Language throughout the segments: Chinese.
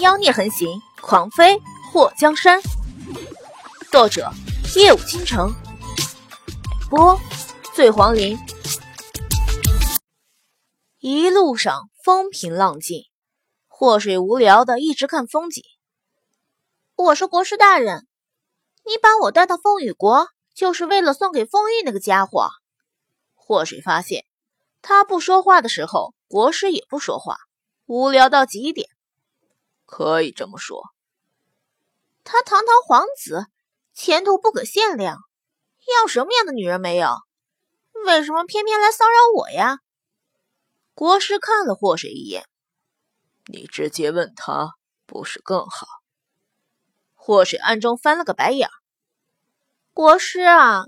妖孽横行，狂妃祸江山。作者：夜舞倾城，播：醉黄林。一路上风平浪静，祸水无聊的一直看风景。我说国师大人，你把我带到风雨国，就是为了送给风玉那个家伙？祸水发现，他不说话的时候，国师也不说话，无聊到极点。可以这么说，他堂堂皇子，前途不可限量，要什么样的女人没有？为什么偏偏来骚扰我呀？国师看了祸水一眼，你直接问他不是更好？祸水暗中翻了个白眼。国师啊，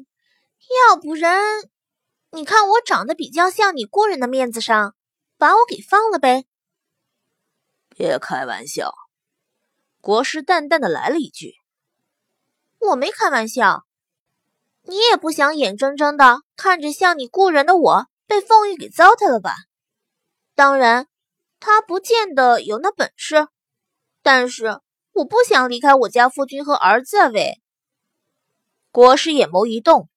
要不然，你看我长得比较像你姑人的面子上，把我给放了呗。别开玩笑，国师淡淡的来了一句：“我没开玩笑，你也不想眼睁睁的看着像你故人的我被凤玉给糟蹋了吧？当然，他不见得有那本事，但是我不想离开我家夫君和儿子啊！喂。”国师眼眸一动，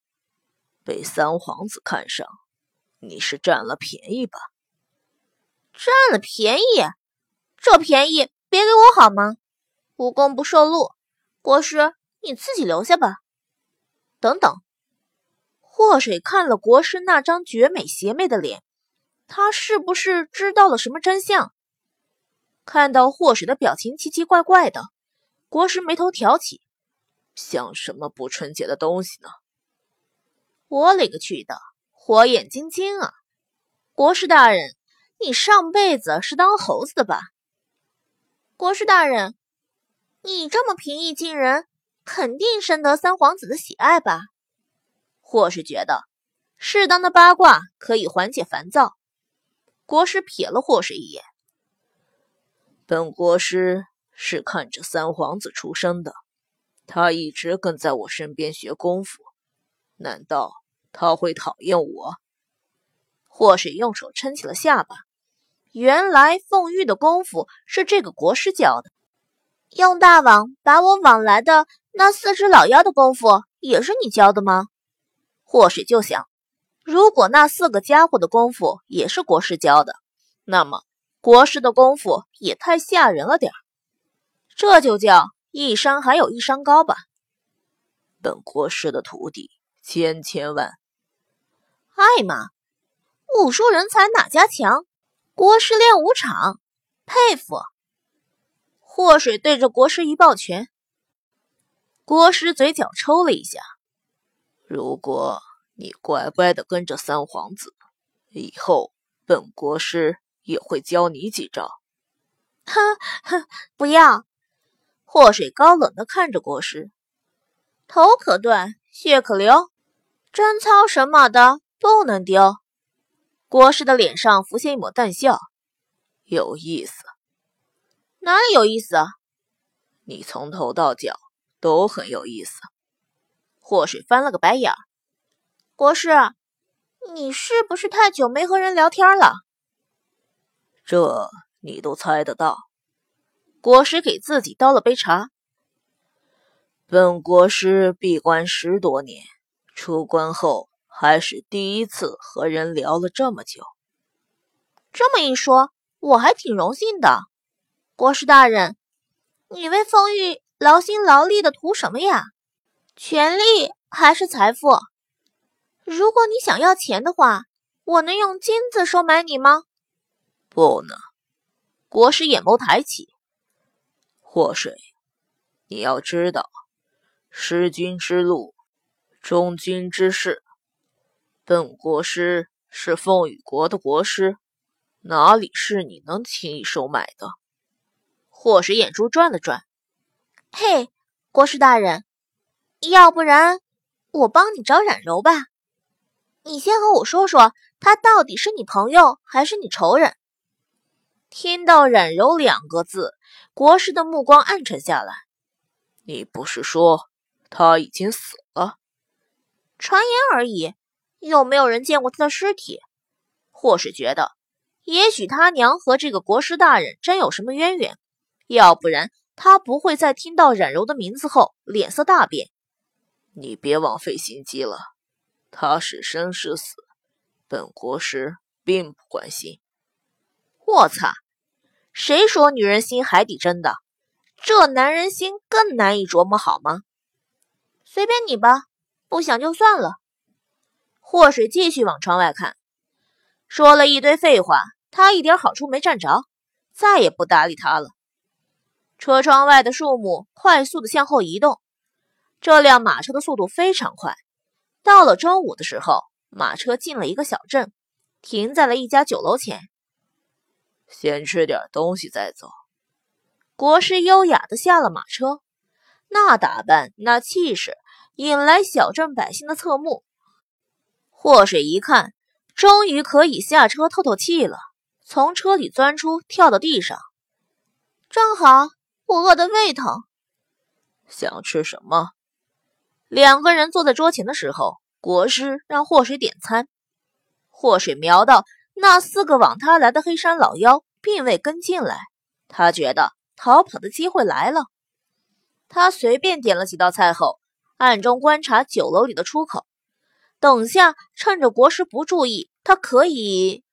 被三皇子看上，你是占了便宜吧？占了便宜？这便宜别给我好吗？无功不受禄，国师你自己留下吧。等等，祸水看了国师那张绝美邪魅的脸，他是不是知道了什么真相？看到祸水的表情奇奇怪怪的，国师眉头挑起，像什么不纯洁的东西呢？我勒个去的，火眼金睛啊！国师大人，你上辈子是当猴子的吧？国师大人，你这么平易近人，肯定深得三皇子的喜爱吧？或是觉得适当的八卦可以缓解烦躁。国师瞥了霍氏一眼，本国师是看着三皇子出生的，他一直跟在我身边学功夫，难道他会讨厌我？霍水用手撑起了下巴。原来凤玉的功夫是这个国师教的，用大网把我网来的那四只老妖的功夫也是你教的吗？祸水就想，如果那四个家伙的功夫也是国师教的，那么国师的功夫也太吓人了点儿。这就叫一山还有一山高吧。本国师的徒弟千千万，艾玛，武术人才哪家强？国师练武场，佩服。祸水对着国师一抱拳，国师嘴角抽了一下。如果你乖乖的跟着三皇子，以后本国师也会教你几招。哼哼，不要！祸水高冷的看着国师，头可断，血可流，贞操什么的不能丢。国师的脸上浮现一抹淡笑，有意思。哪里有意思啊？你从头到脚都很有意思。祸水翻了个白眼。国师，你是不是太久没和人聊天了？这你都猜得到。国师给自己倒了杯茶。本国师闭关十多年，出关后。还是第一次和人聊了这么久。这么一说，我还挺荣幸的。国师大人，你为风玉劳心劳力的图什么呀？权力还是财富？如果你想要钱的话，我能用金子收买你吗？不能。国师眼眸抬起。祸水，你要知道，失君之路，忠君之事。本国师是凤羽国的国师，哪里是你能轻易收买的？霍水眼珠转了转，嘿，国师大人，要不然我帮你找冉柔吧。你先和我说说，他到底是你朋友还是你仇人？听到冉柔两个字，国师的目光暗沉下来。你不是说他已经死了？传言而已。又没有人见过他的尸体？或是觉得，也许他娘和这个国师大人真有什么渊源，要不然他不会在听到冉柔的名字后脸色大变。你别枉费心机了，他是生是死，本国师并不关心。我擦，谁说女人心海底针的？这男人心更难以琢磨，好吗？随便你吧，不想就算了。祸水继续往窗外看，说了一堆废话，他一点好处没占着，再也不搭理他了。车窗外的树木快速的向后移动。这辆马车的速度非常快，到了中午的时候，马车进了一个小镇，停在了一家酒楼前。先吃点东西再走。国师优雅的下了马车，那打扮，那气势，引来小镇百姓的侧目。祸水一看，终于可以下车透透气了，从车里钻出，跳到地上。正好，我饿得胃疼。想吃什么？两个人坐在桌前的时候，国师让祸水点餐。祸水瞄到那四个往他来的黑山老妖，并未跟进来，他觉得逃跑的机会来了。他随便点了几道菜后，暗中观察酒楼里的出口，等下趁着国师不注意，他可以……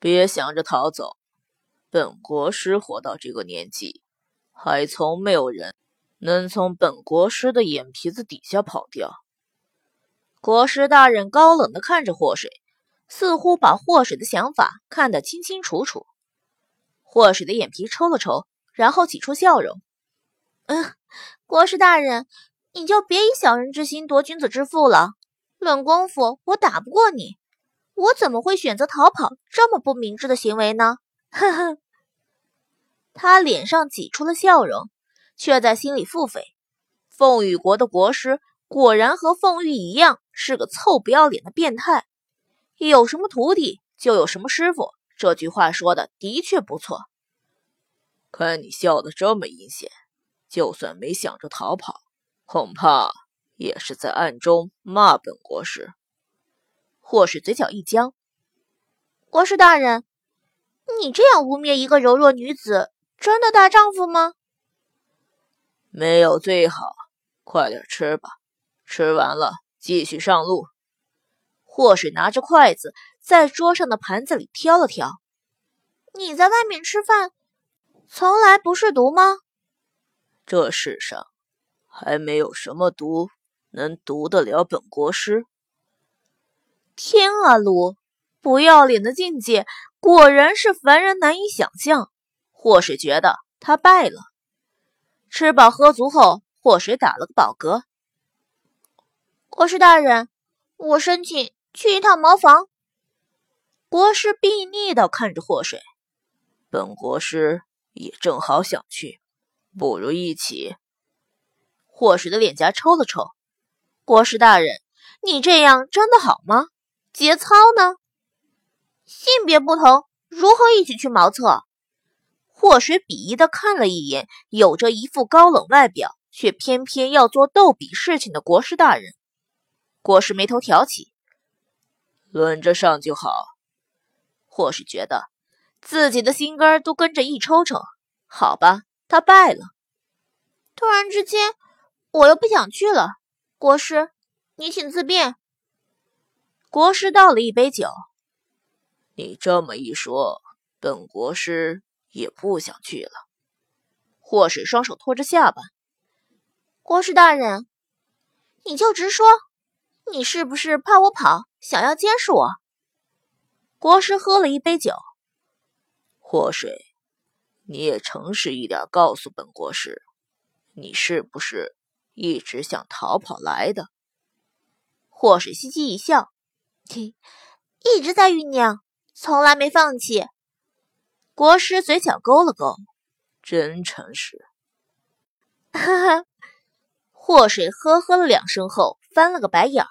别想着逃走，本国师活到这个年纪，还从没有人。能从本国师的眼皮子底下跑掉？国师大人高冷的看着祸水，似乎把祸水的想法看得清清楚楚。祸水的眼皮抽了抽，然后挤出笑容：“嗯，国师大人，你就别以小人之心夺君子之腹了。论功夫，我打不过你，我怎么会选择逃跑这么不明智的行为呢？” 呵呵，他脸上挤出了笑容。却在心里腹诽：凤羽国的国师果然和凤玉一样，是个臭不要脸的变态。有什么徒弟，就有什么师傅。这句话说的的确不错。看你笑得这么阴险，就算没想着逃跑，恐怕也是在暗中骂本国师。或是嘴角一僵：“国师大人，你这样污蔑一个柔弱女子，真的大丈夫吗？”没有最好，快点吃吧。吃完了继续上路。霍水拿着筷子在桌上的盘子里挑了挑。你在外面吃饭，从来不是毒吗？这世上还没有什么毒能读得了本国师。天啊，卢不要脸的境界果然是凡人难以想象。祸水觉得他败了。吃饱喝足后，祸水打了个饱嗝。国师大人，我申请去一趟茅房。国师睥睨的看着祸水，本国师也正好想去，不如一起。祸水的脸颊抽了抽。国师大人，你这样真的好吗？节操呢？性别不同，如何一起去茅厕？祸水鄙夷的看了一眼有着一副高冷外表却偏偏要做逗比事情的国师大人，国师眉头挑起，轮着上就好。或是觉得自己的心肝都跟着一抽抽。好吧，他败了。突然之间，我又不想去了。国师，你请自便。国师倒了一杯酒。你这么一说，本国师。也不想去了。祸水双手托着下巴，国师大人，你就直说，你是不是怕我跑，想要监视我？国师喝了一杯酒，祸水，你也诚实一点，告诉本国师，你是不是一直想逃跑来的？祸水嘻嘻一笑，嘿，一直在酝酿，从来没放弃。国师嘴角勾了勾，真诚实。哈哈，祸水呵呵了两声后，翻了个白眼儿，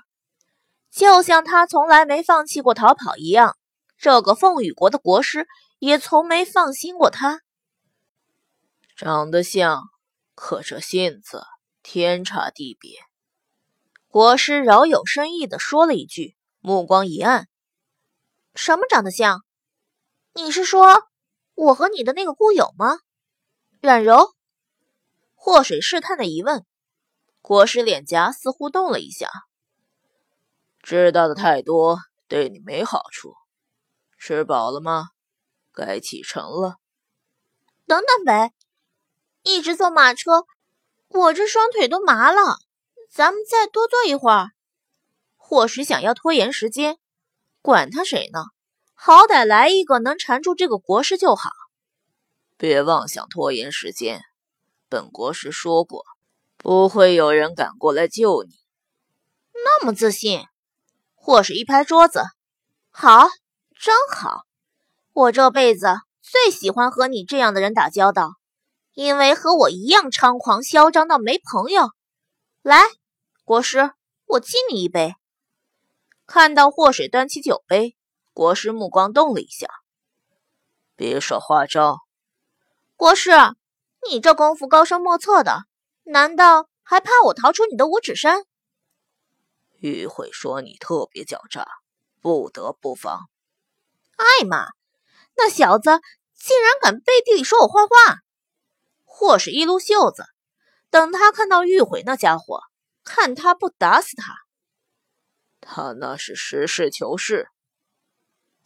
就像他从来没放弃过逃跑一样。这个凤羽国的国师也从没放心过他。长得像，可这性子天差地别。国师饶有深意的说了一句，目光一暗：“什么长得像？你是说？”我和你的那个故友吗？冉柔。祸水试探的一问，国师脸颊似乎动了一下。知道的太多，对你没好处。吃饱了吗？该启程了。等等呗，一直坐马车，我这双腿都麻了。咱们再多坐一会儿。或许想要拖延时间，管他谁呢？好歹来一个能缠住这个国师就好。别妄想拖延时间，本国师说过，不会有人敢过来救你。那么自信？或是一拍桌子，好，真好。我这辈子最喜欢和你这样的人打交道，因为和我一样猖狂嚣张到没朋友。来，国师，我敬你一杯。看到祸水端起酒杯，国师目光动了一下。别耍花招，国师，你这功夫高深莫测的，难道还怕我逃出你的五指山？玉慧说你特别狡诈，不得不防。艾玛，那小子竟然敢背地里说我坏话！或是一撸袖子。等他看到玉毁那家伙，看他不打死他！他那是实事求是。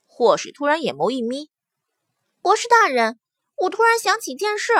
或是突然眼眸一眯：“国师大人，我突然想起一件事。”